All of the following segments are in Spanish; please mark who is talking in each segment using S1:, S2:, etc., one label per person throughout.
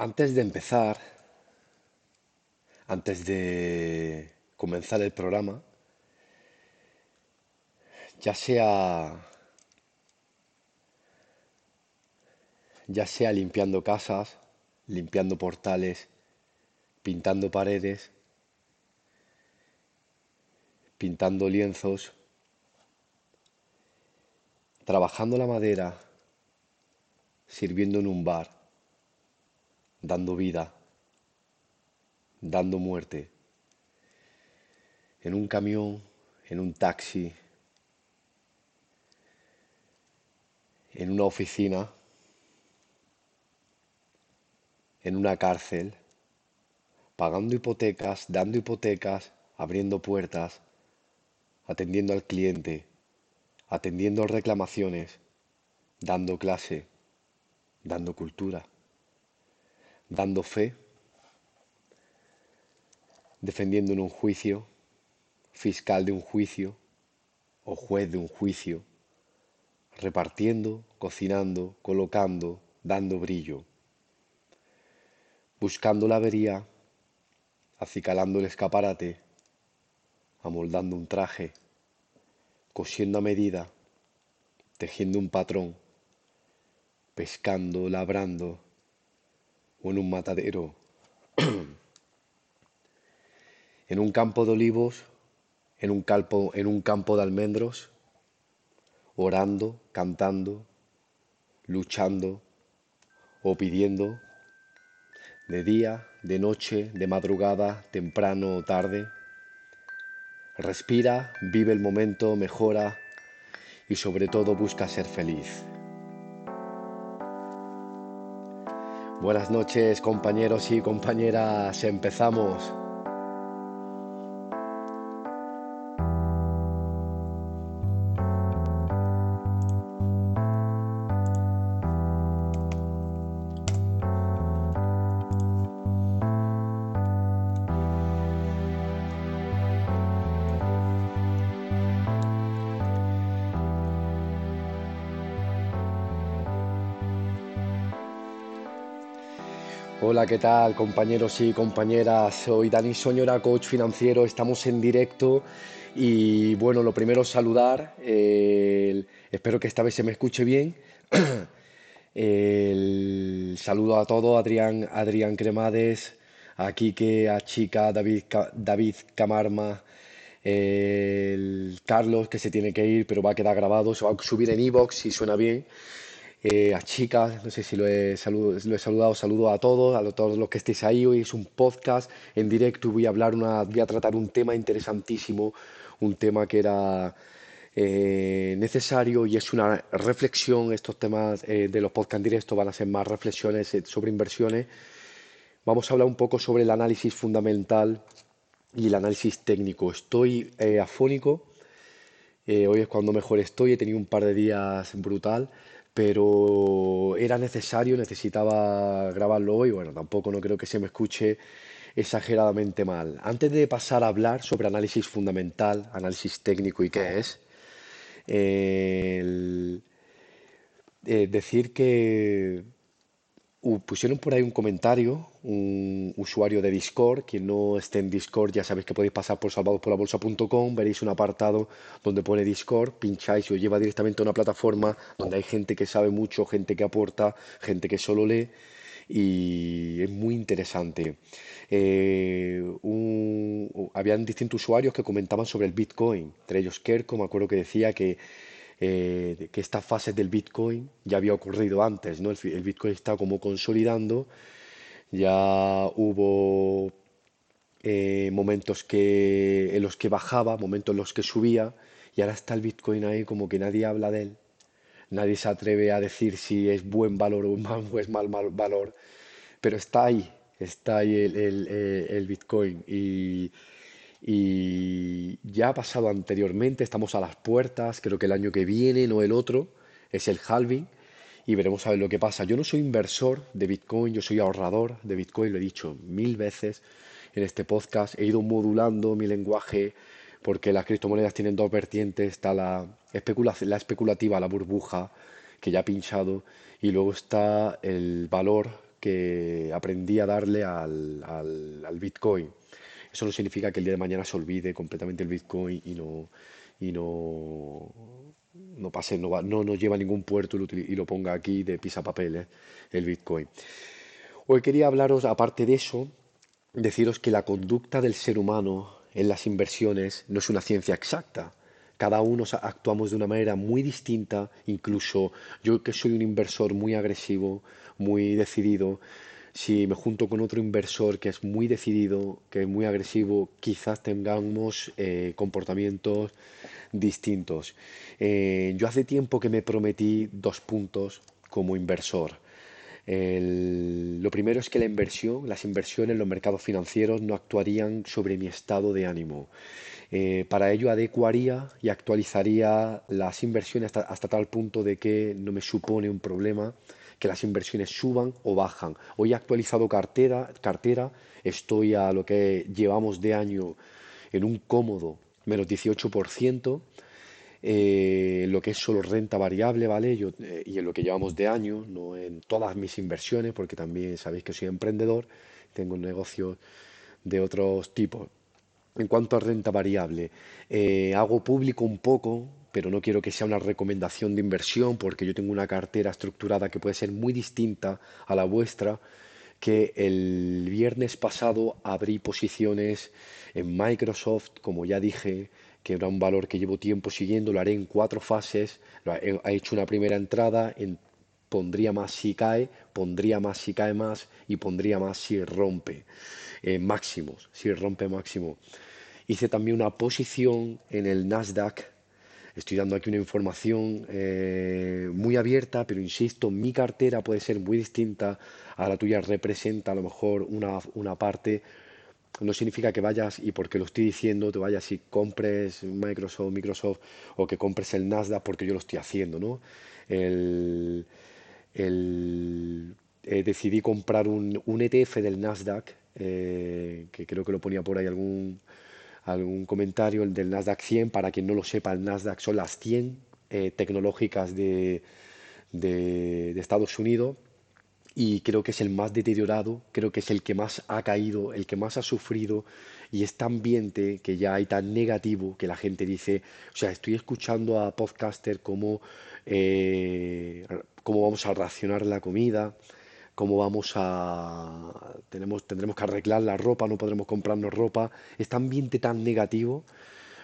S1: Antes de empezar, antes de comenzar el programa, ya sea ya sea limpiando casas, limpiando portales, pintando paredes, pintando lienzos, trabajando la madera, sirviendo en un bar, dando vida, dando muerte, en un camión, en un taxi, en una oficina, en una cárcel, pagando hipotecas, dando hipotecas, abriendo puertas, atendiendo al cliente, atendiendo reclamaciones, dando clase, dando cultura, dando fe, defendiendo en un juicio, fiscal de un juicio o juez de un juicio, repartiendo, cocinando, colocando, dando brillo, buscando la avería, acicalando el escaparate, amoldando un traje, cosiendo a medida, tejiendo un patrón, pescando, labrando en un matadero, en un campo de olivos, en un, en un campo de almendros, orando, cantando, luchando o pidiendo, de día, de noche, de madrugada, temprano o tarde. Respira, vive el momento, mejora y sobre todo busca ser feliz. Buenas noches compañeros y compañeras, empezamos. Hola, ¿qué tal compañeros y compañeras? Soy Dani Soñora, coach financiero, estamos en directo y bueno, lo primero saludar, el- espero que esta vez se me escuche bien. Saludo a todos, Adrián, Adrián Cremades, a Quique, a Chica, David, David Camarma, Carlos que se tiene que ir, pero va a quedar grabado, se va a subir en iVoox si suena bien eh, a chicas, no sé si lo he, saludo- lo he saludado, saludo a todos, a todos los que estéis ahí. Hoy es un podcast en directo voy a hablar una, voy a tratar un tema interesantísimo, un tema que era eh, necesario y es una reflexión. Estos temas eh, de los podcasts en directo van a ser más reflexiones sobre inversiones. Vamos a hablar un poco sobre el análisis fundamental y el análisis técnico. Estoy afónico. Hoy es cuando mejor estoy, he tenido un par de días brutal, pero era necesario, necesitaba grabarlo hoy. Bueno, tampoco no creo que se me escuche exageradamente mal. Antes de pasar a hablar sobre análisis fundamental, análisis técnico y qué es, eh, el- eh, decir que pusieron por ahí un comentario, un usuario de Discord. Quien no esté en Discord, ya sabéis que podéis pasar por salvadosporlabolsa.com, veréis un apartado donde pone Discord, pincháis y os lleva directamente a una plataforma donde hay gente que sabe mucho, gente que aporta, gente que solo lee y es muy interesante. Eh, habían distintos usuarios que comentaban sobre el Bitcoin, entre ellos Kerko, me acuerdo que decía que eh, que esta fase del Bitcoin ya había ocurrido antes, ¿no? El, el Bitcoin está como consolidando, ya hubo eh, momentos que, en los que bajaba, momentos en los que subía, y ahora está el Bitcoin ahí como que nadie habla de él, nadie se atreve a decir si es buen valor o mal- o es mal, mal valor, pero está ahí, está ahí el, el- el- el Bitcoin y, y ya ha pasado anteriormente, estamos a las puertas, creo que el año que viene, no el otro, es el halving y veremos a ver lo que pasa. Yo no soy inversor de Bitcoin, yo soy ahorrador de Bitcoin, lo he dicho mil veces en este podcast, he ido modulando mi lenguaje porque las criptomonedas tienen dos vertientes, está la especulación, la especulativa, la burbuja, que ya ha pinchado, y luego está el valor que aprendí a darle al, al- al Bitcoin. Eso no significa que el día de mañana se olvide completamente el Bitcoin y no, y no, no pase, no, va- no nos lleva a ningún puerto y lo, ponga aquí de pisapapeles, el Bitcoin. Hoy quería hablaros, aparte de eso, deciros que la conducta del ser humano en las inversiones no es una ciencia exacta. Cada uno actuamos de una manera muy distinta, incluso yo que soy un inversor muy agresivo, muy decidido, si me junto con otro inversor que es muy decidido, que es muy agresivo, quizás tengamos eh, comportamientos distintos. Eh, yo hace tiempo que me prometí dos puntos como inversor. Lo primero es que la inversión, las inversiones, los mercados financieros no actuarían sobre mi estado de ánimo. Eh, para ello adecuaría y actualizaría las inversiones hasta, hasta tal punto de que no me supone un problema que las inversiones suban o bajan. Hoy he actualizado cartera, cartera, estoy a lo que llevamos de año en un cómodo menos 18% eh, lo que es solo renta variable, ¿vale? Yo, eh, y en lo que llevamos de año, no en todas mis inversiones, porque también sabéis que soy emprendedor, tengo negocios de otros tipos. En cuanto a renta variable, eh, hago público un poco, pero no quiero que sea una recomendación de inversión, porque yo tengo una cartera estructurada que puede ser muy distinta a la vuestra, que el viernes pasado abrí posiciones en Microsoft, como ya dije, que era un valor que llevo tiempo siguiendo, lo haré en cuatro fases, he hecho una primera entrada, en- pondría más si cae, pondría más si cae más y pondría más si rompe eh, máximos, si rompe máximo. Hice también una posición en el Nasdaq. Estoy dando aquí una información eh, muy abierta, pero insisto, mi cartera puede ser muy distinta a la tuya, representa a lo mejor una, una parte. No significa que vayas, y porque lo estoy diciendo, te vayas y compres Microsoft, Microsoft, o que compres el Nasdaq porque yo lo estoy haciendo, ¿no? El, el- decidí comprar un, un ETF del Nasdaq, eh, que creo que lo ponía por ahí algún, algún comentario, el del Nasdaq 100. Para quien no lo sepa, el Nasdaq son las 100 eh, tecnológicas de, de- Estados Unidos y creo que es el más deteriorado, creo que es el que más ha caído, el que más ha sufrido y este ambiente que ya hay tan negativo que la gente dice, o sea, estoy escuchando a podcaster cómo, eh, cómo vamos a racionar la comida, cómo vamos a tenemos tendremos que arreglar la ropa, no podremos comprarnos ropa, este ambiente tan negativo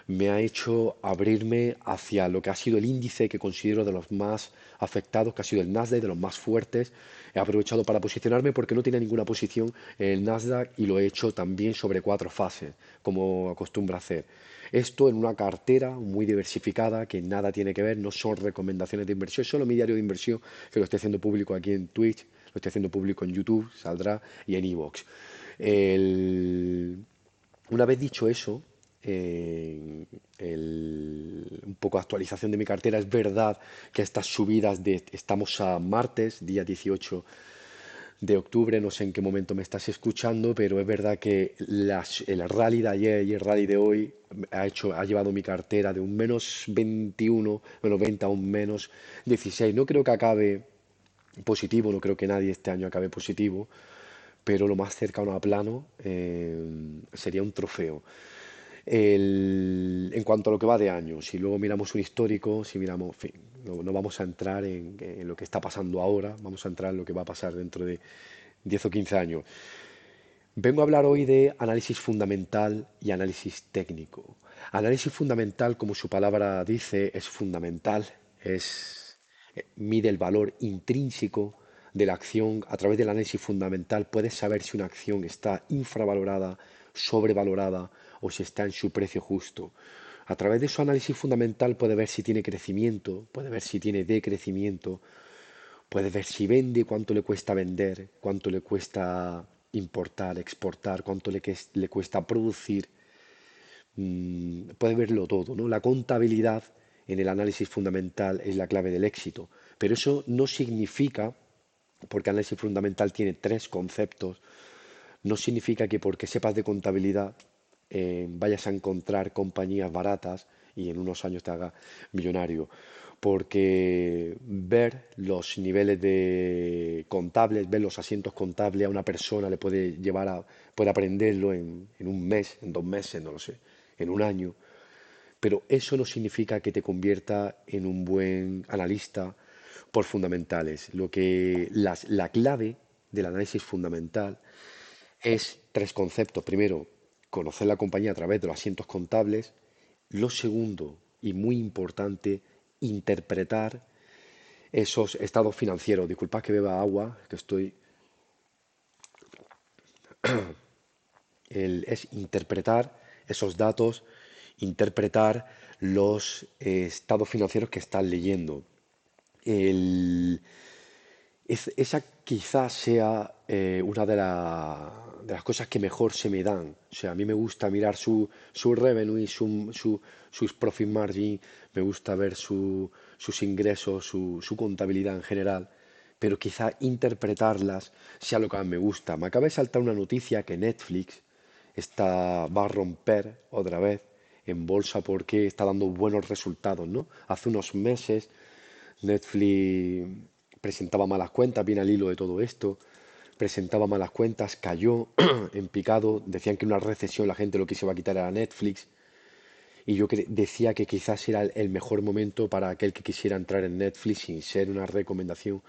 S1: me ha hecho abrirme hacia lo que ha sido el índice que considero de los más afectados, que ha sido el Nasdaq, de los más fuertes. He aprovechado para posicionarme porque no tenía ninguna posición en el Nasdaq y lo he hecho también sobre cuatro fases, como acostumbro a hacer. Esto en una cartera muy diversificada que nada tiene que ver, no son recomendaciones de inversión, solo mi diario de inversión que lo estoy haciendo público aquí en Twitch, lo estoy haciendo público en YouTube, saldrá, y en. El- Una vez dicho eso, eh, el- un poco actualización de mi cartera, es verdad que estas subidas de, estamos a martes, día 18 de octubre, no sé en qué momento me estás escuchando, pero es verdad que el rally de ayer y el rally de hoy ha hecho, ha llevado mi cartera de un menos 21, menos 20 a un menos 16. No creo que acabe positivo, no creo que nadie este año acabe positivo, pero lo más cercano a plano eh, sería un trofeo. El- en cuanto a lo que va de año, si luego miramos un histórico, si miramos, en fin, no, no vamos a entrar en, en lo que está pasando ahora, vamos a entrar en lo que va a pasar dentro de 10 o 15 años. Vengo a hablar hoy de análisis fundamental y análisis técnico. Análisis fundamental, como su palabra dice, es fundamental, es, mide el valor intrínseco de la acción. A través del análisis fundamental puedes saber si una acción está infravalorada, sobrevalorada o si está en su precio justo. A través de su análisis fundamental puede ver si tiene crecimiento, puede ver si tiene decrecimiento, Puedes ver si vende, cuánto le cuesta vender, cuánto le cuesta importar, exportar, cuánto le, le cuesta producir. Mm, puedes verlo todo, ¿no? La contabilidad en el análisis fundamental es la clave del éxito. Pero eso no significa, porque análisis fundamental tiene tres conceptos, no significa que porque sepas de contabilidad eh, vayas a encontrar compañías baratas y en unos años te haga millonario. Porque ver los niveles de contables, ver los asientos contables a una persona le puede llevar a, puede aprenderlo en, en un mes, en dos meses, no lo sé, en un año. Pero eso no significa que te convierta en un buen analista por fundamentales. Lo que la clave del análisis fundamental es tres conceptos. Primero, conocer la compañía a través de los asientos contables. Lo segundo, y muy importante, interpretar esos estados financieros. Disculpad que beba agua, que estoy... es interpretar esos datos interpretar los eh, estados financieros que estás leyendo. esa quizás sea eh, una de, las cosas que mejor se me dan. O sea, a mí me gusta mirar su, su revenue, su, su, sus profit margin, me gusta ver sus ingresos, su, su contabilidad en general pero quizá interpretarlas sea lo que más me gusta. Me acaba de saltar una noticia que Netflix está, va a romper otra vez en bolsa porque está dando buenos resultados, ¿no? Hace unos meses Netflix presentaba malas cuentas, viene al hilo de todo esto, presentaba malas cuentas, cayó en picado, decían que en una recesión la gente lo que se a quitar era Netflix, y yo decía que quizás era el mejor momento para aquel que quisiera entrar en Netflix sin ser una recomendación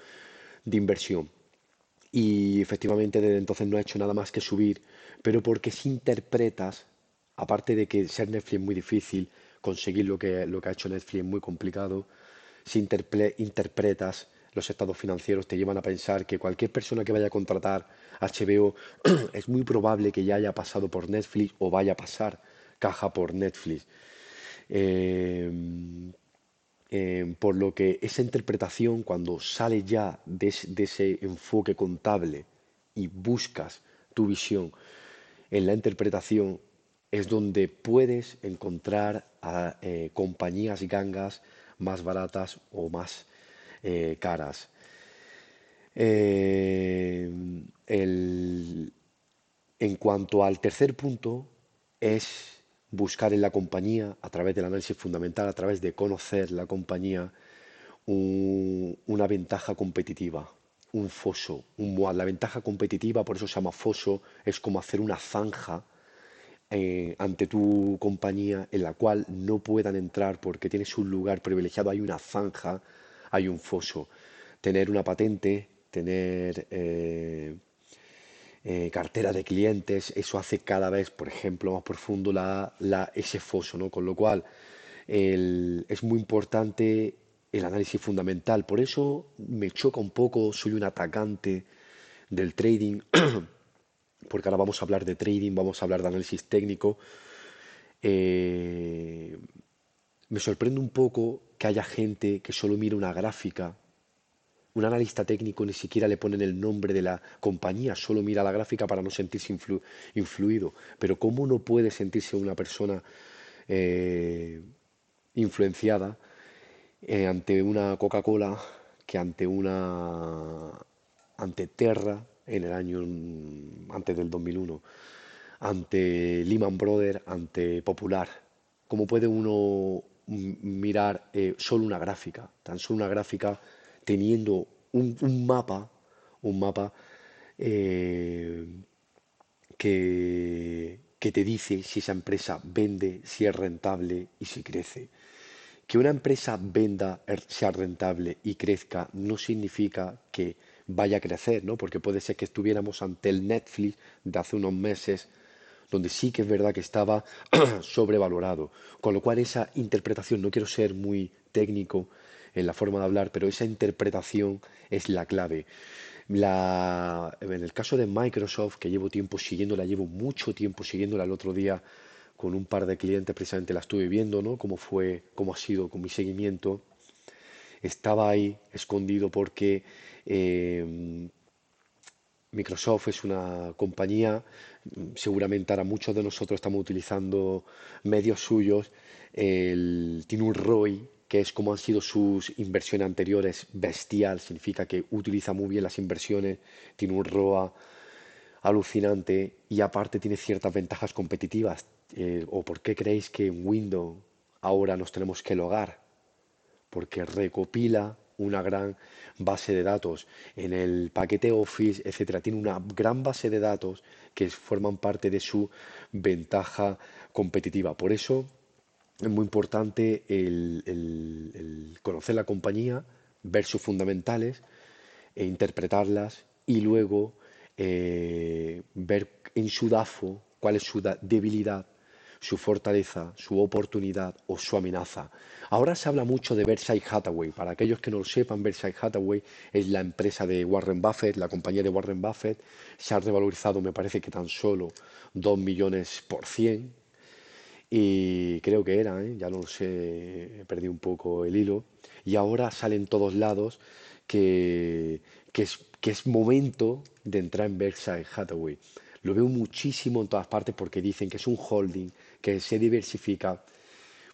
S1: de inversión. Y efectivamente desde entonces no ha hecho nada más que subir, pero porque si interpretas aparte de que ser Netflix es muy difícil, conseguir lo que, lo que ha hecho Netflix es muy complicado, si interpretas los estados financieros te llevan a pensar que cualquier persona que vaya a contratar HBO es muy probable que ya haya pasado por Netflix o vaya a pasar caja por Netflix. Em, em, por lo que esa interpretación, cuando sale ya de ese enfoque contable y buscas tu visión en la interpretación, es donde puedes encontrar a eh, compañías gangas más baratas o más eh, caras. Eh, en cuanto al tercer punto, es buscar en la compañía, a través del análisis fundamental, a través de conocer la compañía, una ventaja competitiva, un foso, La ventaja competitiva, por eso se llama foso, es como hacer una zanja eh, ante tu compañía en la cual no puedan entrar porque tienes un lugar privilegiado, hay una zanja, hay un foso. Tener una patente, tener eh, eh, cartera de clientes, eso hace cada vez, por ejemplo, más profundo la, ese foso. Con lo cual es muy importante el análisis fundamental. Por eso me choca un poco, soy un atacante del trading porque ahora vamos a hablar de trading, vamos a hablar de análisis técnico. Eh, me sorprende un poco que haya gente que solo mira una gráfica. Un analista técnico ni siquiera le ponen el nombre de la compañía, solo mira la gráfica para no sentirse influido. Pero ¿cómo no puede sentirse una persona eh, influenciada eh, ante una Coca-Cola que ante una ante Terra en el año antes del 2001, ante Lehman Brothers, ante Popular. ¿Cómo puede uno mirar eh, solo una gráfica, tan solo una gráfica teniendo un, mapa, un mapa eh, que, que te dice si esa empresa vende, si es rentable y si crece? Que una empresa venda, er, sea rentable y crezca no significa que vaya a crecer, ¿no? Porque puede ser que estuviéramos ante el Netflix de hace unos meses, donde sí que es verdad que estaba sobrevalorado. Con lo cual esa interpretación, no quiero ser muy técnico en la forma de hablar, pero esa interpretación es la clave. La, en el caso de Microsoft, que llevo tiempo siguiéndola, llevo mucho tiempo siguiéndola el otro día con un par de clientes, precisamente la estuve viendo, ¿no? Cómo fue, cómo ha sido con mi seguimiento. Estaba ahí escondido porque Eh, Microsoft es una compañía, seguramente ahora muchos de nosotros estamos utilizando medios suyos, tiene un ROI, que es como han sido sus inversiones anteriores, bestial, significa que utiliza muy bien las inversiones, tiene un ROA alucinante y aparte tiene ciertas ventajas competitivas. Eh, ¿O por qué creéis que en Windows ahora nos tenemos que logar? Porque recopila una gran base de datos. En el paquete Office, etcétera, tiene una gran base de datos que forman parte de su ventaja competitiva. Por eso es muy importante el, conocer la compañía, ver sus fundamentales, e interpretarlas y luego eh, ver en su DAFO cuál es su debilidad su fortaleza, su oportunidad o su amenaza. Ahora se habla mucho de Berkshire Hathaway. Para aquellos que no lo sepan, Berkshire Hathaway es la empresa de Warren Buffett, la compañía de Warren Buffett. Se ha revalorizado, me parece que tan solo 2 millones por cien. Y creo que era, ¿eh? ya no lo sé, perdido un poco el hilo. Y ahora sale en todos lados que, que, es, que es momento de entrar en Berkshire Hathaway. Lo veo muchísimo en todas partes porque dicen que es un holding que se diversifica,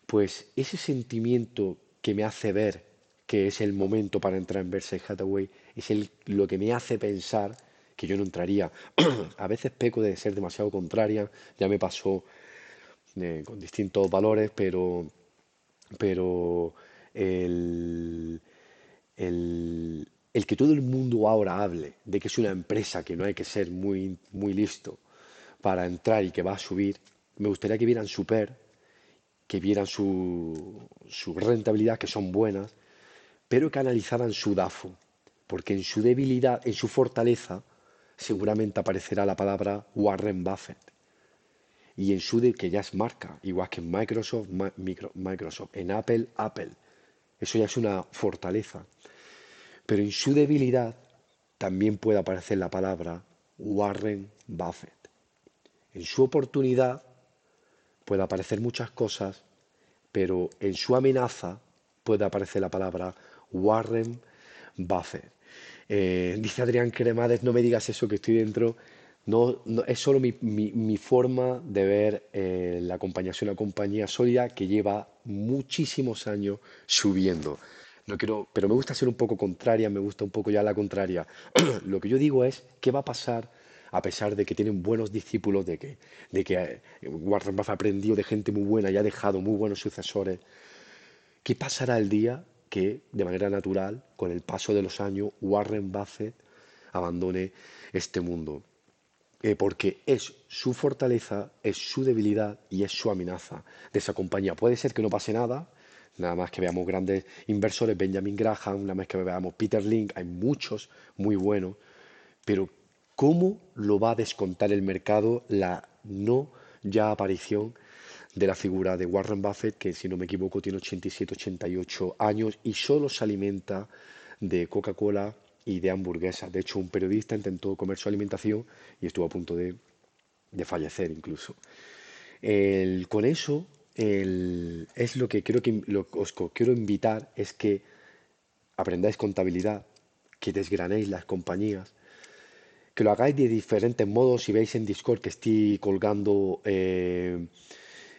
S1: pues ese sentimiento que me hace ver que es el momento para entrar en Berkshire Hathaway es el, lo que me hace pensar que yo no entraría. a veces peco de ser demasiado contraria, ya me pasó eh, con distintos valores, pero, pero el, el, el, que todo el mundo ahora hable de que es una empresa que no hay que ser muy, muy listo para entrar y que va a subir, me gustaría que vieran su PER, que vieran su, su rentabilidad, que son buenas, pero que analizaran su DAFO, porque en su debilidad, en su fortaleza, seguramente aparecerá la palabra Warren Buffett. Y en su de que ya es marca, igual que en Microsoft, Microsoft, en Apple, Apple. Eso ya es una fortaleza. Pero en su debilidad también puede aparecer la palabra Warren Buffett. En su oportunidad puede aparecer muchas cosas, pero en su amenaza puede aparecer la palabra Warren Buffett. Eh, dice Adrián Cremades, no me digas eso que estoy dentro. No, es solo mi, forma de ver eh, la compañía. Es una compañía sólida que lleva muchísimos años subiendo. No quiero, pero me gusta ser un poco contraria, me gusta un poco ya la contraria. Lo que yo digo es, ¿qué va a pasar a pesar de que tienen buenos discípulos, de que, de que eh, Warren Buffett ha aprendido de gente muy buena y ha dejado muy buenos sucesores. ¿Qué pasará el día que, de manera natural, con el paso de los años, Warren Buffett abandone este mundo? Eh, porque es su fortaleza, es su debilidad y es su amenaza de esa compañía. Puede ser que no pase nada, nada más que veamos grandes inversores, Benjamin Graham, nada más que veamos Peter Link, hay muchos muy buenos, pero ¿Cómo lo va a descontar el mercado la no ya aparición de la figura de Warren Buffett, que si no me equivoco tiene 87, 88 años y solo se alimenta de Coca-Cola y de hamburguesas? De hecho, un periodista intentó comer su alimentación y estuvo a punto de, fallecer incluso. con eso es lo que creo que os quiero invitar es que aprendáis contabilidad, que desgranéis las compañías, que lo hagáis de diferentes modos. Si veis en Discord que estoy colgando eh,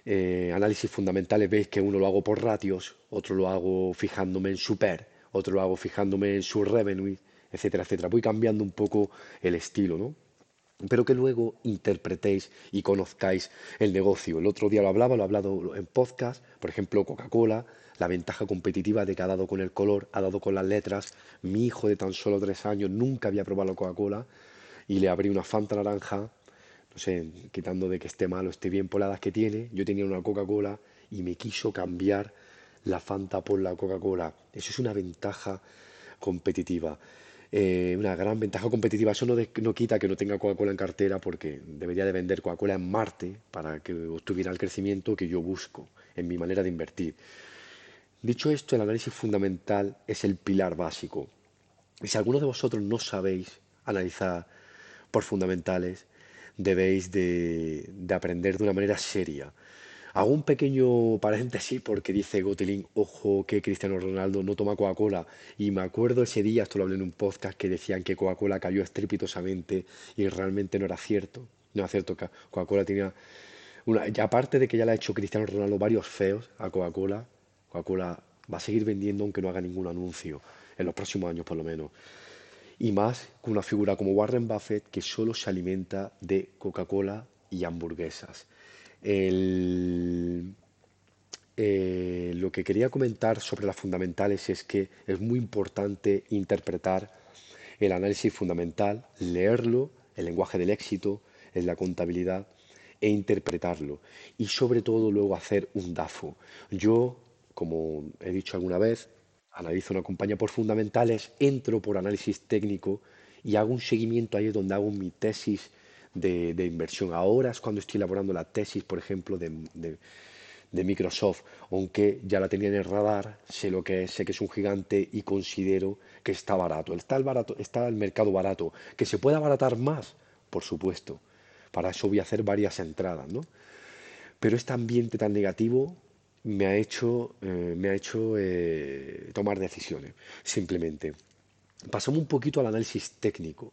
S1: eh, análisis fundamentales, veis que uno lo hago por ratios, otro lo hago fijándome en su PER, otro lo hago fijándome en su revenue, etcétera, etcétera. Voy cambiando un poco el estilo, ¿no? pero que luego interpretéis y conozcáis el negocio. El otro día lo hablaba, lo he hablado en podcast, por ejemplo, Coca-Cola, la ventaja competitiva de que ha dado con el color, ha dado con las letras. Mi hijo de tan solo tres años nunca había probado Coca-Cola y le abrí una Fanta naranja, no sé, quitando de que esté malo, esté bien por la que tiene, yo tenía una Coca-Cola y me quiso cambiar la Fanta por la Coca-Cola. Eso es una ventaja competitiva. Eh, una gran ventaja competitiva. Eso no, no quita que no tenga Coca-Cola en cartera porque debería de vender Coca-Cola en Marte para que obtuviera el crecimiento que yo busco en mi manera de invertir. Dicho esto, el análisis fundamental es el pilar básico. Y si alguno de vosotros no sabéis analizar por fundamentales, debéis de, aprender de una manera seria Hago un pequeño paréntesis porque dice Gotelín, ojo, que Cristiano Ronaldo no toma Coca-Cola. Y me acuerdo ese día, esto lo hablé en un podcast, que decían que Coca-Cola cayó estrepitosamente y realmente no era cierto. No era cierto, que Coca-Cola tenía una... Aparte de que ya le ha hecho Cristiano Ronaldo varios feos a Coca-Cola, Coca-Cola va a seguir vendiendo aunque no haga ningún anuncio, en los próximos años por lo menos. Y más con una figura como Warren Buffett que solo se alimenta de Coca-Cola y hamburguesas. El, eh, lo que quería comentar sobre las fundamentales es que es muy importante interpretar el análisis fundamental, leerlo, el lenguaje del éxito, en la contabilidad e interpretarlo. Y sobre todo luego hacer un DAFO. Yo, como he dicho alguna vez, analizo una compañía por fundamentales, entro por análisis técnico y hago un seguimiento ahí donde hago mi tesis de, inversión. Ahora es cuando estoy elaborando la tesis, por ejemplo, de, Microsoft, aunque ya la tenía en el radar, sé lo que es, sé que es un gigante y considero que está barato. Está el, barato, está el mercado barato. ¿Que se puede abaratar más? Por supuesto. Para eso voy a hacer varias entradas, ¿no? Pero este ambiente tan negativo me ha hecho, eh, me ha hecho eh, tomar decisiones, simplemente. Pasamos un poquito al análisis técnico.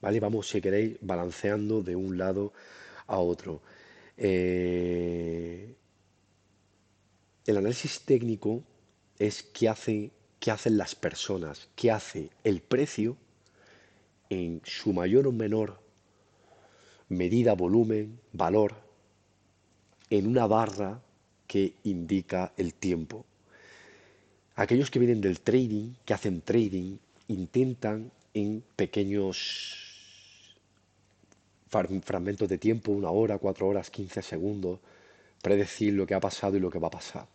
S1: ¿vale? Vamos, si queréis, balanceando de un lado a otro. Eh, el análisis técnico es qué, hace, qué hacen las personas, qué hace el precio en su mayor o menor medida, volumen, valor, en una barra que indica el tiempo. Aquellos que vienen del trading, que hacen trading, intentan en pequeños fragmentos de tiempo, una hora, cuatro horas, quince segundos, predecir lo que ha pasado y lo que va a pasar.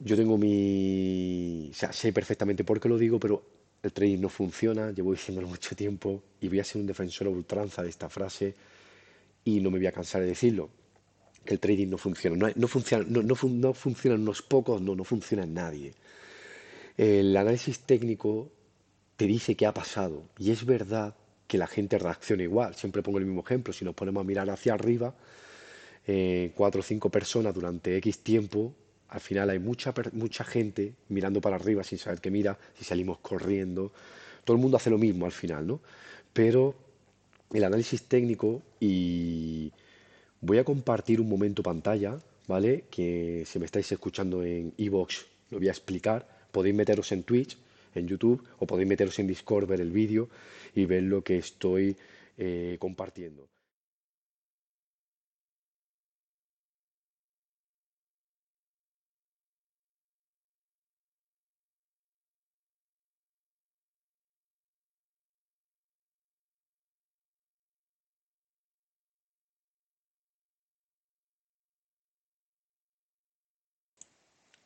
S1: Yo tengo mi... O sea, sé perfectamente por qué lo digo, pero el trading no funciona, llevo diciéndolo mucho tiempo y voy a ser un defensor a ultranza de esta frase y no me voy a cansar de decirlo. El trading no funciona. No, funciona, no, no, no funciona en unos pocos, no, no funciona nadie. El análisis técnico te dice qué ha pasado y es verdad que la gente reaccione igual. Siempre pongo el mismo ejemplo. Si nos ponemos a mirar hacia arriba, eh, cuatro o cinco personas durante X tiempo, al final hay mucha, mucha gente mirando para arriba sin saber qué mira, si salimos corriendo. Todo el mundo hace lo mismo al final, ¿no? Pero el análisis técnico y voy a compartir un momento pantalla, ¿vale? Que si me estáis escuchando en Evox lo voy a explicar. Podéis meteros en Twitch en YouTube o podéis meteros en Discord, ver el vídeo y ver lo que estoy eh, compartiendo.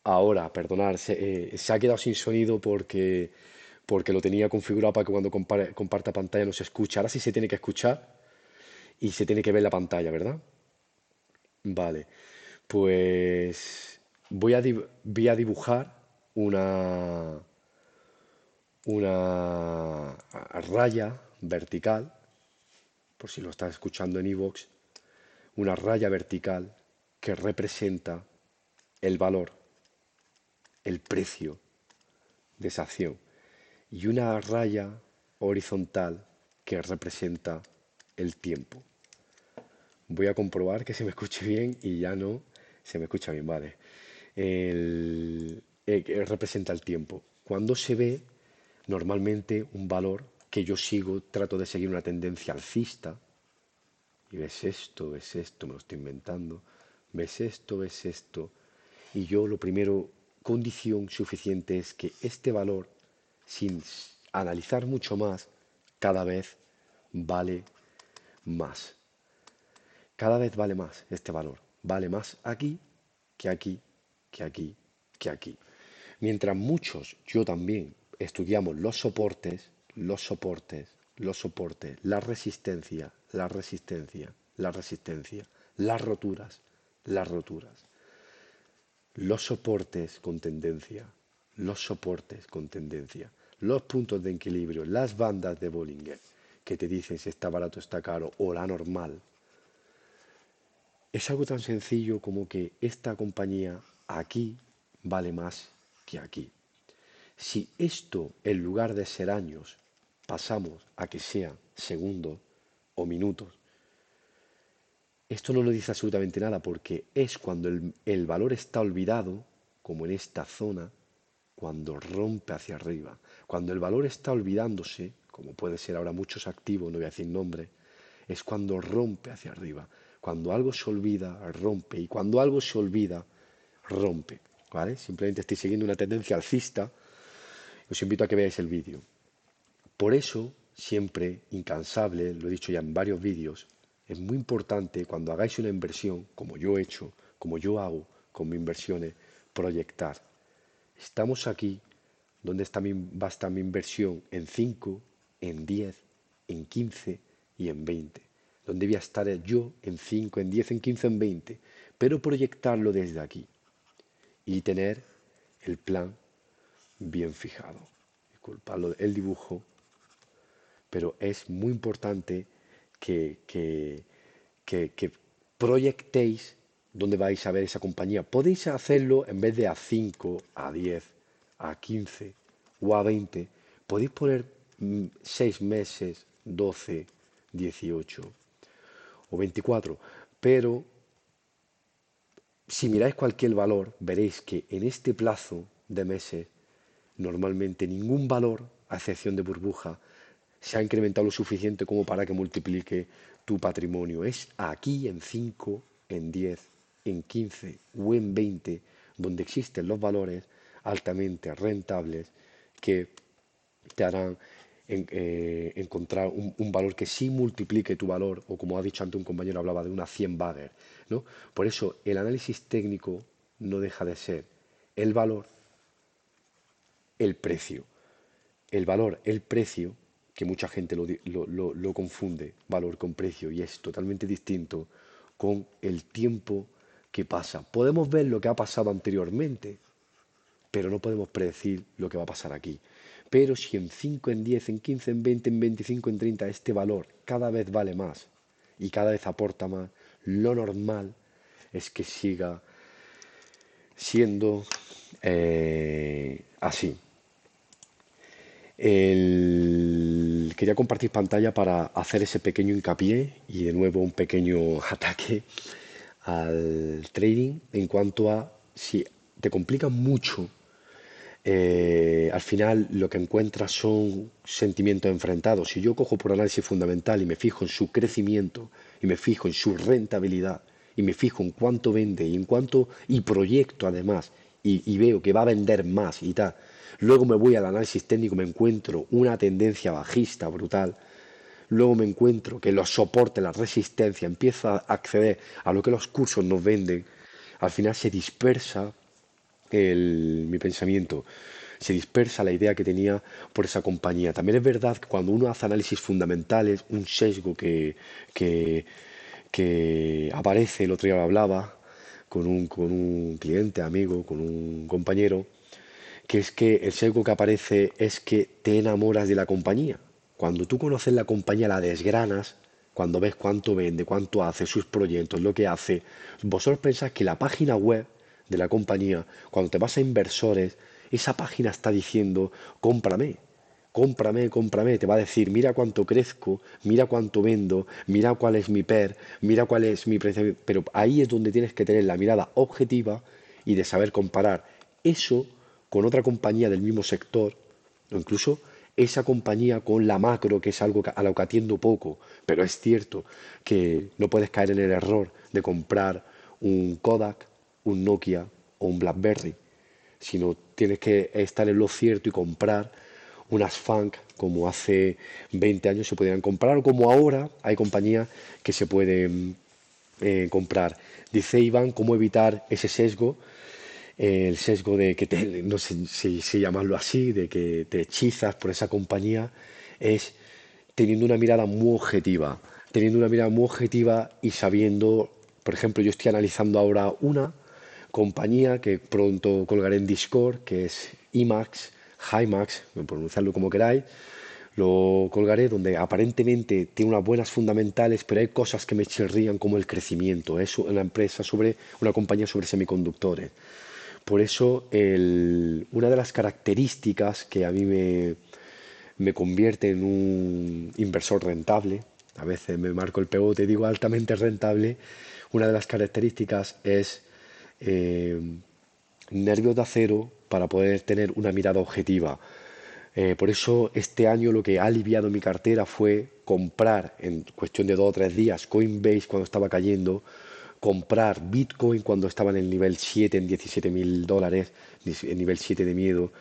S1: Ahora, perdonar, se, eh, se ha quedado sin sonido porque, porque lo tenía configurado para que cuando comparta pantalla no se escuche. Ahora sí se tiene que escuchar y se tiene que ver la pantalla, ¿verdad? Vale, pues voy a, voy a dibujar una, una raya vertical, por si lo estás escuchando en iVoox, una raya vertical que representa el valor el precio de esa acción y una raya horizontal que representa el tiempo. Voy a comprobar que se me escuche bien y ya no se me escucha bien, vale. El, eh, representa el tiempo. Cuando se ve normalmente un valor que yo sigo, trato de seguir una tendencia alcista, y ves esto, ves esto, me lo estoy inventando, ves esto, ves esto, y yo lo primero condición suficiente es que este valor, sin analizar mucho más, cada vez vale más. Cada vez vale más este valor. Vale más aquí que aquí, que aquí, que aquí. Mientras muchos, yo también, estudiamos los soportes, los soportes, los soportes, la resistencia, la resistencia, la resistencia, las roturas, las roturas los soportes con tendencia, los soportes con tendencia, los puntos de equilibrio, las bandas de Bollinger que te dicen si está barato está caro o la normal. Es algo tan sencillo como que esta compañía aquí vale más que aquí. Si esto, en lugar de ser años, pasamos a que sean segundos o minutos, esto no nos dice absolutamente nada porque es cuando el, valor está olvidado, como en esta zona, cuando rompe hacia arriba. Cuando el valor está olvidándose, como puede ser ahora muchos activos, no voy a decir nombre, es cuando rompe hacia arriba. Cuando algo se olvida, rompe. Y cuando algo se olvida, rompe. ¿Vale? Simplemente estoy siguiendo una tendencia alcista. Os invito a que veáis el vídeo. Por eso, siempre, incansable, lo he dicho ya en varios vídeos, es muy importante cuando hagáis una inversión, como yo he hecho, como yo hago con mis inversiones, proyectar Estamos aquí, donde está mi, va a estar mi inversión en 5, en 10, en 15 y en 20. Donde voy a estar yo en 5, en 10, en 15, en 20. Pero proyectarlo desde aquí y tener el plan bien fijado. Disculpadlo el dibujo, pero es muy importante que, que, que, que proyectéis dónde vais a ver esa compañía. Podéis hacerlo en vez de a 5, a 10, a 15 o a 20. Podéis poner 6 mm, meses, 12, 18 o 24. Pero si miráis cualquier valor, veréis que en este plazo de meses, normalmente ningún valor, a excepción de burbuja, se ha incrementado lo suficiente como para que multiplique tu patrimonio. Es aquí en 5, en 10, en 15 o en 20, donde existen los valores altamente rentables que te harán eh, encontrar un, valor que sí multiplique tu valor, o como ha dicho antes un compañero, hablaba de una 100 bagger. ¿no? Por eso el análisis técnico no deja de ser el valor, el precio. El valor, el precio, que mucha gente lo, lo confunde, valor con precio, y es totalmente distinto con el tiempo qué pasa. Podemos ver lo que ha pasado anteriormente, pero no podemos predecir lo que va a pasar aquí. Pero si en 5, en 10, en 15, en 20, en 25, en 30 este valor cada vez vale más y cada vez aporta más, lo normal es que siga siendo eh, así. Quería compartir pantalla para hacer ese pequeño hincapié y de nuevo un pequeño ataque al trading en cuanto a si te complica mucho, eh, al final lo que encuentras son sentimientos enfrentados. Si yo cojo por análisis fundamental y me fijo en su crecimiento y me fijo en su rentabilidad y me fijo en cuánto vende y en cuánto y proyecto además y, y veo que va a vender más y tal, luego me voy al análisis técnico, me encuentro una tendencia bajista brutal luego me encuentro que los soportes, la resistencia, empiezo a acceder a lo que los cursos nos venden, al final se dispersa mi pensamiento, se dispersa la idea que tenía por esa compañía. También es verdad que cuando uno hace análisis fundamentales, un sesgo que aparece, el otro día lo hablaba con un, con un cliente, amigo, con un compañero, que es que el sesgo que aparece es que te enamoras de la compañía. Cuando tú conoces la compañía, la desgranas, cuando ves cuánto vende, cuánto hace, sus proyectos, lo que hace, vosotros pensáis que la página web de la compañía, cuando te vas a inversores, esa página está diciendo, cómprame, cómprame, cómprame, te va a decir, mira cuánto crezco, mira cuánto vendo, mira cuál es mi PER, mira cuál es mi precio, pero ahí es donde tienes que tener la mirada objetiva y de saber comparar eso con otra compañía del mismo sector, o incluso esa compañía con la macro, que es algo a lo que atiendo poco, pero es cierto que no puedes caer en el error de comprar un Kodak, un Nokia o un BlackBerry, sino tienes que estar en lo cierto y comprar unas Funk como hace 20 años se podían comprar o como ahora hay compañías que se pueden eh, comprar. Dice Iván cómo evitar ese sesgo el sesgo de que te, no sé si, llamarlo así, de que te hechizas por esa compañía, es teniendo una mirada muy objetiva, teniendo una mirada muy objetiva y sabiendo, por ejemplo, yo estoy analizando ahora una compañía que pronto colgaré en Discord, que es IMAX, HIMAX, pronunciarlo como queráis, lo colgaré donde aparentemente tiene unas buenas fundamentales, pero hay cosas que me chirrían como el crecimiento. Es una empresa sobre, una compañía sobre semiconductores. Por eso, una de las características que a mí me, me convierte en un inversor rentable, a veces me marco el pegote, digo altamente rentable, una de las características es eh, nervios de acero para poder tener una mirada objetiva. Eh, por eso este año lo que ha aliviado mi cartera fue comprar en cuestión de dos o tres días Coinbase cuando estaba cayendo, comprar Bitcoin cuando estaba en el nivel 7, en 17 mil dólares, en nivel 7 de miedo.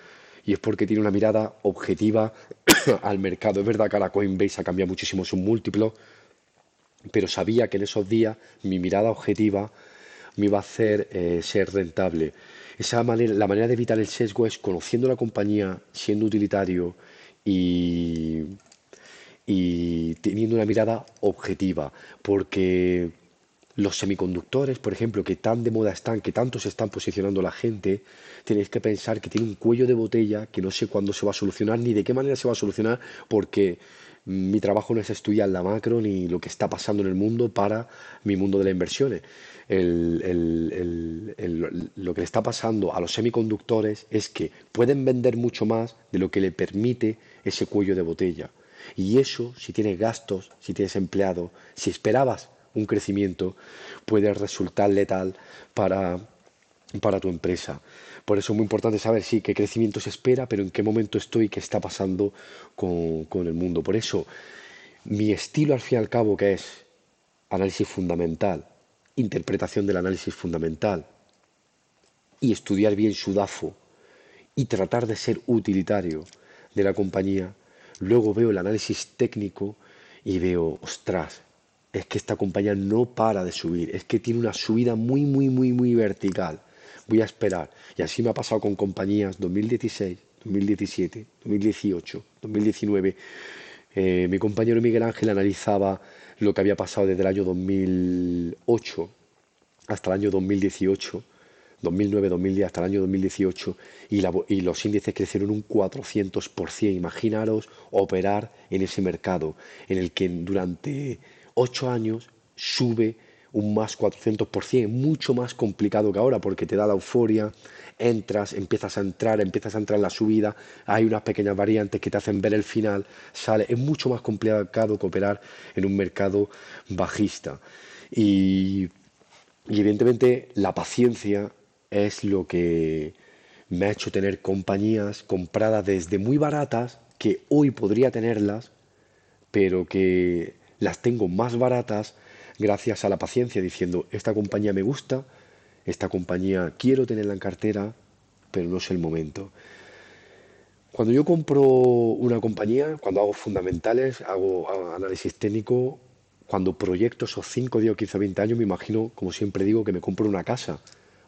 S1: Y es porque tiene una mirada objetiva al mercado. Es verdad que ahora Coinbase ha cambiado muchísimo su múltiplo, pero sabía que en esos días mi mirada objetiva me iba a hacer eh, ser rentable. Esa manera, la manera de evitar el sesgo es conociendo la compañía, siendo utilitario y, y teniendo una mirada objetiva, porque los semiconductores, por ejemplo, que tan de moda están, que tanto se están posicionando la gente, tenéis que pensar que tiene un cuello de botella que no sé cuándo se va a solucionar ni de qué manera se va a solucionar, porque mi trabajo no es estudiar la macro ni lo que está pasando en el mundo para mi mundo de las inversiones. lo que le está pasando a los semiconductores es que pueden vender mucho más de lo que le permite ese cuello de botella. Y eso, si tienes gastos, si tienes empleado, si esperabas un crecimiento, puede resultar letal para, para tu empresa. Por eso es muy importante saber, sí, qué crecimiento se espera, pero en qué momento estoy, qué está pasando con, con el mundo. Por eso, mi estilo al fin y al cabo, que es análisis fundamental, interpretación del análisis fundamental y estudiar bien su DAFO y tratar de ser utilitario de la compañía, luego veo el análisis técnico y veo, ostras, es que esta compañía no para de subir, es que tiene una subida muy, muy, muy, muy vertical. Voy a esperar. Y así me ha pasado con compañías 2016, 2017, 2018, 2019. mi compañero Miguel Ángel analizaba lo que había pasado desde el año 2008 hasta el año 2018, 2009, 2010 hasta el año 2018 y, y los índices crecieron un 400%. Imaginaros operar en ese mercado en el que durante ocho años sube un más 400%, mucho más complicado que ahora porque te da la euforia, entras, empiezas a entrar, empiezas a entrar en la subida, hay unas pequeñas variantes que te hacen ver el final, sale, es mucho más complicado que operar en un mercado bajista. Y, y evidentemente la paciencia es lo que me ha hecho tener compañías compradas desde muy baratas, que hoy podría tenerlas, pero que las tengo más baratas gracias a la paciencia, diciendo, esta compañía me gusta, esta compañía quiero tenerla en cartera, pero no es el momento. Cuando yo compro una compañía, cuando hago fundamentales, hago análisis técnico, cuando proyecto esos 5, 10, 15, 20 años, me imagino, como siempre digo, que me compro una casa.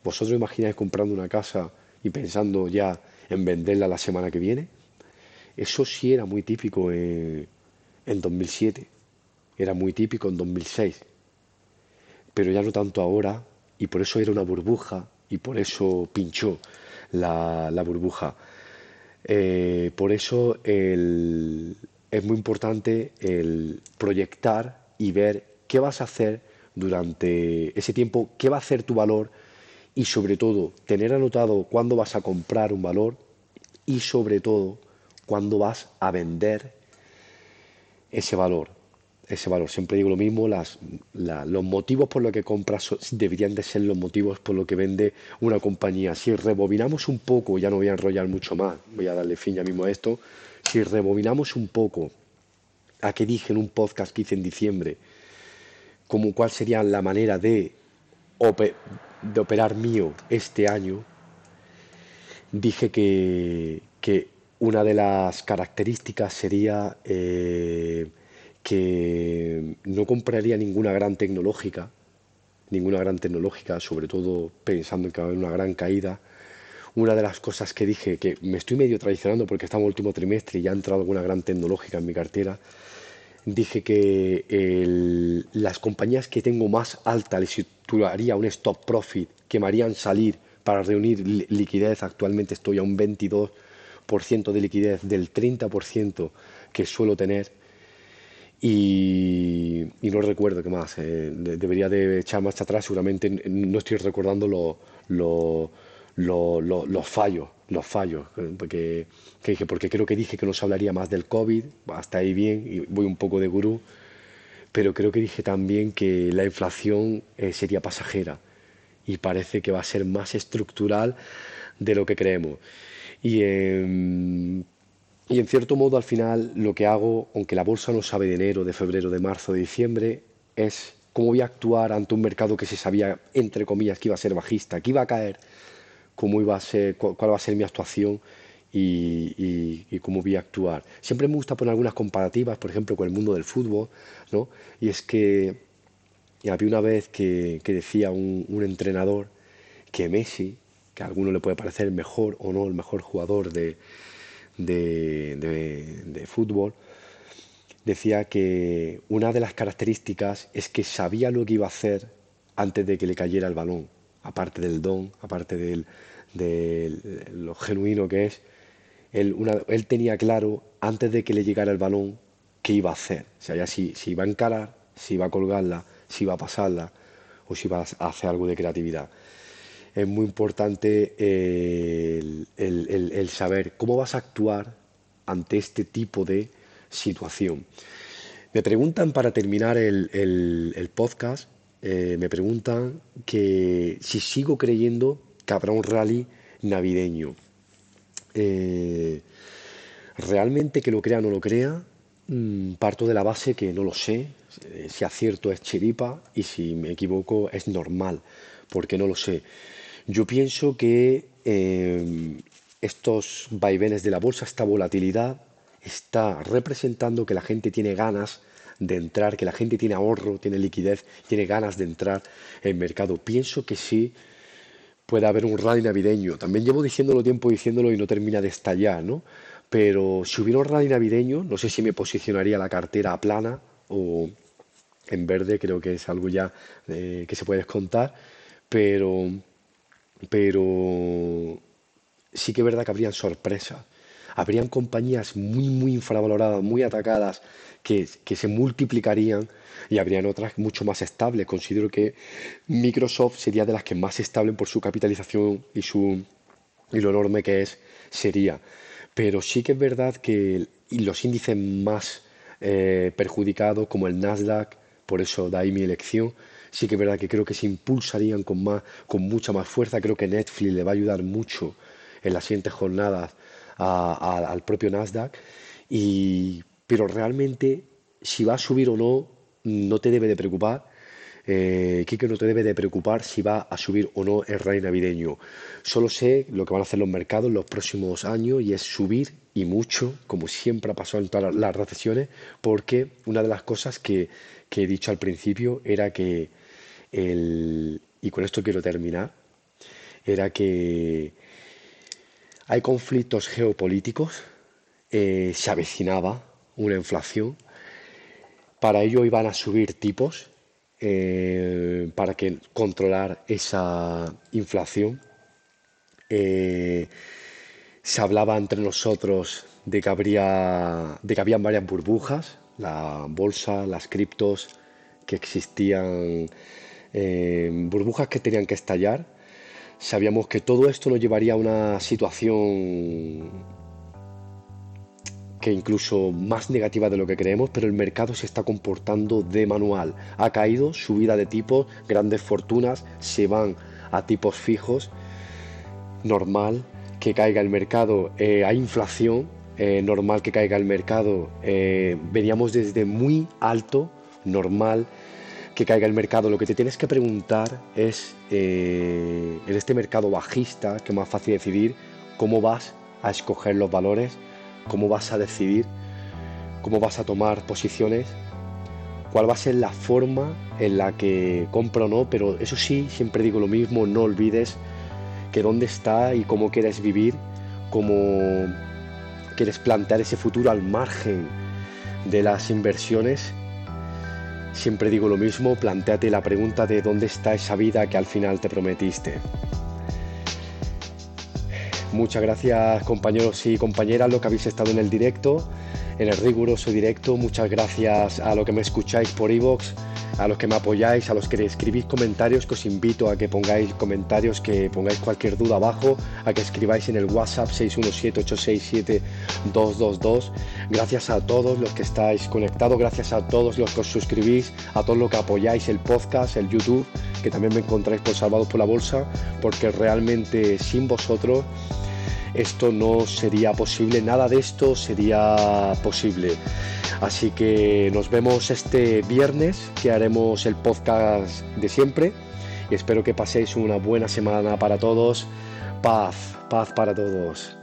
S1: ¿Vosotros imagináis comprando una casa y pensando ya en venderla la semana que viene? Eso sí era muy típico en 2007 era muy típico en 2006, pero ya no tanto ahora y por eso era una burbuja y por eso pinchó la, burbuja. Eh, por eso es muy importante el proyectar y ver qué vas a hacer durante ese tiempo, qué va a hacer tu valor y sobre todo tener anotado cuándo vas a comprar un valor y sobre todo cuándo vas a vender ese valor ese valor. Siempre digo lo mismo, los motivos por los que compras deberían de ser los motivos por los que vende una compañía. Si rebobinamos un poco, ya no voy a enrollar mucho más, voy a darle fin ya mismo a esto, si rebobinamos un poco a que dije en un podcast que hice en diciembre, como cuál sería la manera de, operar mío este año, dije que, que una de las características sería... Eh, que no compraría ninguna gran tecnológica, ninguna gran tecnológica, sobre todo pensando en que va a haber una gran caída. Una de las cosas que dije, que me estoy medio traicionando porque estamos en último trimestre y ya ha entrado alguna gran tecnológica en mi cartera, dije que las compañías que tengo más alta les situaría un stop profit que me harían salir para reunir liquidez. Actualmente estoy a un 22% de liquidez del 30% que suelo tener y, no recuerdo qué más. Eh, debería de echar más atrás, seguramente no estoy recordando los fallos, los fallos, eh, porque, dije, porque creo que dije que no se hablaría más del COVID, hasta ahí bien, y voy un poco de gurú, pero creo que dije también que la inflación eh, sería pasajera y parece que va a ser más estructural de lo que creemos. Y y en cierto modo al final lo que hago, aunque la bolsa no sabe de enero, de febrero, de marzo, de diciembre, es cómo voy a actuar ante un mercado que se sabía, entre comillas, que iba a ser bajista, que iba a caer, cómo iba a ser, cuál va a ser mi actuación y, cómo voy a actuar. Siempre me gusta poner algunas comparativas, por ejemplo, con el mundo del fútbol, ¿no? Y es que había una vez que, decía un, un, entrenador que Messi, que a alguno le puede parecer el mejor o no el mejor jugador de, de, fútbol, decía que una de las características es que sabía lo que iba a hacer antes de que le cayera el balón, aparte del don, aparte de lo genuino que es, él, él, tenía claro antes de que le llegara el balón qué iba a hacer, o sea, ya si, si iba a encarar, si iba a colgarla, si iba a pasarla o si iba a hacer algo de creatividad es muy importante el, saber cómo vas a actuar ante este tipo de situación. Me preguntan para terminar el, podcast, eh, me preguntan que si sigo creyendo que habrá un rally navideño. Eh, realmente que lo crea o no lo crea, mm, parto de la base que no lo sé. Eh, si acierto es chiripa y si me equivoco es normal, porque no lo sé. Yo pienso que eh, estos vaivenes de la bolsa, esta volatilidad, está representando que la gente tiene ganas de entrar, que la gente tiene ahorro, tiene liquidez, tiene ganas de entrar en mercado. Pienso que sí puede haber un rally navideño. También llevo diciéndolo tiempo diciéndolo y no termina de estallar, ¿no? Pero si hubiera un rally navideño, no sé si me posicionaría la cartera a plana o en verde, creo que es algo ya eh, que se puede descontar, pero pero sí que es verdad que habrían sorpresas. Habrían compañías muy, muy infravaloradas, muy atacadas, que, se multiplicarían y habrían otras mucho más estables. Considero que Microsoft sería de las que más estable por su capitalización y, su, y lo enorme que es, sería. Pero sí que es verdad que los índices más eh, perjudicados, como el Nasdaq, por eso da ahí mi elección, sí que es verdad que creo que se impulsarían con, más, con mucha más fuerza. Creo que Netflix le va a ayudar mucho en las siguientes jornadas al propio Nasdaq. Y, pero realmente, si va a subir o no, no te debe de preocupar. Eh, que no te debe de preocupar si va a subir o no el rey navideño. Solo sé lo que van a hacer los mercados en los próximos años y es subir y mucho, como siempre ha pasado en todas las recesiones, porque una de las cosas que he dicho al principio era que y con esto quiero terminar, era que hay conflictos geopolíticos, eh, se avecinaba una inflación, para ello iban a subir tipos eh, para que controlar esa inflación. Eh, se hablaba entre nosotros de que habría de que habían varias burbujas, la bolsa, las criptos que existían eh, burbujas que tenían que estallar. Sabíamos que todo esto nos llevaría a una situación que incluso más negativa de lo que creemos, pero el mercado se está comportando de manual. Ha caído, subida de tipos, grandes fortunas se van a tipos fijos. Normal que caiga el mercado, eh, hay inflación, eh, normal que caiga el mercado. veníamos desde muy alto, normal que caiga el mercado. Lo que te tienes que preguntar es, eh, en este mercado bajista, que es más fácil decidir, cómo vas a escoger los valores, cómo vas a decidir, cómo vas a tomar posiciones, cuál va a ser la forma en la que compro o no, pero eso sí, siempre digo lo mismo, no olvides que dónde está y cómo quieres vivir, cómo quieres plantear ese futuro al margen de las inversiones Siempre digo lo mismo, planteate la pregunta de dónde está esa vida que al final te prometiste. Muchas gracias compañeros y compañeras, lo que habéis estado en el directo en el riguroso directo. Muchas gracias a los que me escucháis por iVoox, a los que me apoyáis, a los que escribís comentarios, que os invito a que pongáis comentarios, que pongáis cualquier duda abajo, a que escribáis en el WhatsApp 617-867-222. Gracias a todos los que estáis conectados, gracias a todos los que os suscribís, a todos los que apoyáis el podcast, el YouTube, que también me encontráis por Salvados por la Bolsa, porque realmente sin vosotros esto no sería posible, nada de esto sería posible. Así que nos vemos este viernes que haremos el podcast de siempre y espero que paséis una buena semana para todos. Paz, paz para todos.